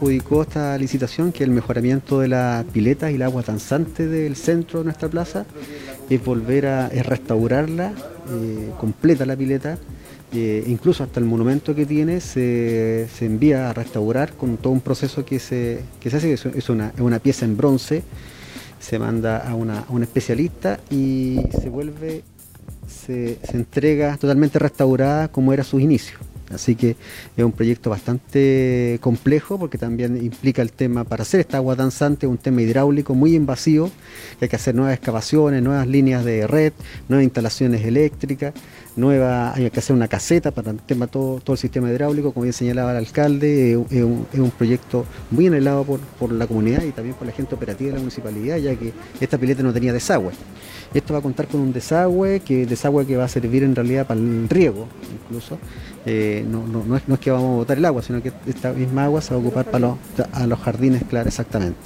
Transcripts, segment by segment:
adjudicó esta licitación, que es el mejoramiento de la pileta y el agua danzante del centro de nuestra plaza, es volver a restaurarla, eh, completa la pileta, eh, incluso hasta el monumento que tiene se, envía a restaurar con todo un proceso que se, que se hace, es una, una pieza en bronce, se manda a, una, a un especialista y se vuelve, se, se entrega totalmente restaurada como era sus inicios. Así que es un proyecto bastante complejo porque también implica el tema, para hacer esta agua danzante, un tema hidráulico muy invasivo, que hay que hacer nuevas excavaciones, nuevas líneas de red, nuevas instalaciones eléctricas, nueva, hay que hacer una caseta para el tema todo, todo el sistema hidráulico, como bien señalaba el alcalde, es, un, proyecto muy anhelado por, por la comunidad y también por la gente operativa de la municipalidad, ya que esta pileta no tenía desagüe. Esto va a contar con un desagüe, que desagüe que va a servir en realidad para el riego, incluso. Eh, no, no, es, no, es, que vamos a botar el agua, sino que esta misma agua se va a ocupar para los, a los jardines, claro, exactamente.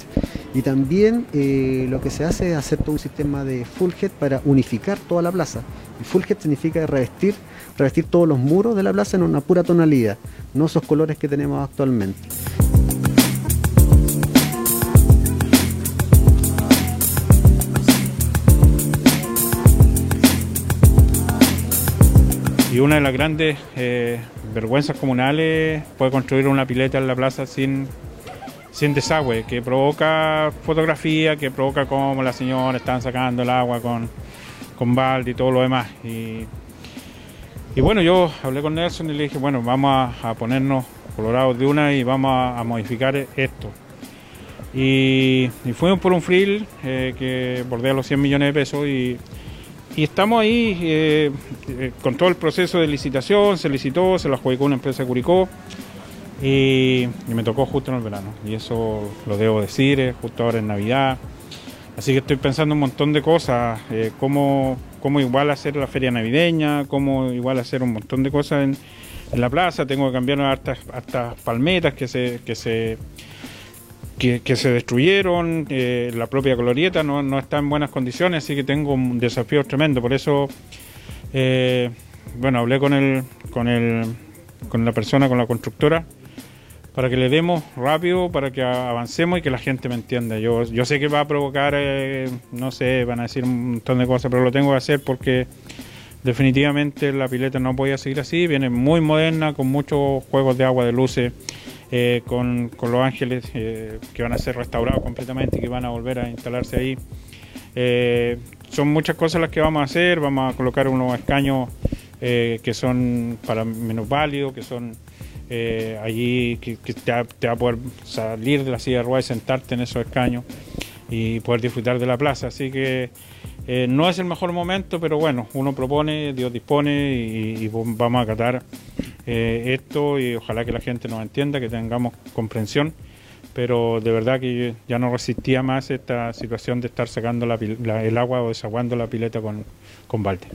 Y también eh, lo que se hace es hacer todo un sistema de full head para unificar toda la plaza. Y full head significa revestir, revestir todos los muros de la plaza en una pura tonalidad, no esos colores que tenemos actualmente. Y una de las grandes eh, vergüenzas comunales fue construir una pileta en la plaza sin, sin desagüe, que provoca fotografía, que provoca cómo las señoras están sacando el agua con, con balde y todo lo demás. Y, bueno, yo hablé con Nelson y le dije, bueno, vamos a, ponernos colorados de una y vamos a, modificar esto. Y, fuimos por un frill eh, que bordea los 100 millones de pesos y y estamos ahí eh, eh, con todo el proceso de licitación, se licitó, se lo adjudicó una empresa Curicó y, me tocó justo en el verano. Y eso lo debo decir, justo ahora en Navidad. Así que estoy pensando un montón de cosas, eh, cómo, cómo, igual hacer la feria navideña, cómo igual hacer un montón de cosas en, la plaza. Tengo que cambiar hasta, hasta palmetas que se, que se que, se destruyeron, eh, la propia glorieta no, no, está en buenas condiciones, así que tengo un desafío tremendo. Por eso, eh, bueno, hablé con, el, con, el, con la persona, con la constructora, para que le demos rápido, para que avancemos y que la gente me entienda. Yo, yo sé que va a provocar, eh, no sé, van a decir un montón de cosas, pero lo tengo que hacer porque definitivamente la pileta no podía seguir así, viene muy moderna, con muchos juegos de agua, de luces. Eh, con, los ángeles eh, que van a ser restaurados completamente y que van a volver a instalarse ahí. Son muchas cosas las que vamos a hacer, vamos a colocar unos escaños que son para menos válidos, que son allí que, te, va, a poder salir de la silla de ruedas y sentarte en esos escaños y poder disfrutar de la plaza. Así que no es el mejor momento, pero bueno, uno propone, Dios dispone y, y vamos a acatar eh, esto y ojalá que la gente nos entienda, que tengamos comprensión, pero de verdad que ya no resistía más esta situación de estar sacando el agua o desaguando la pileta con, con balde.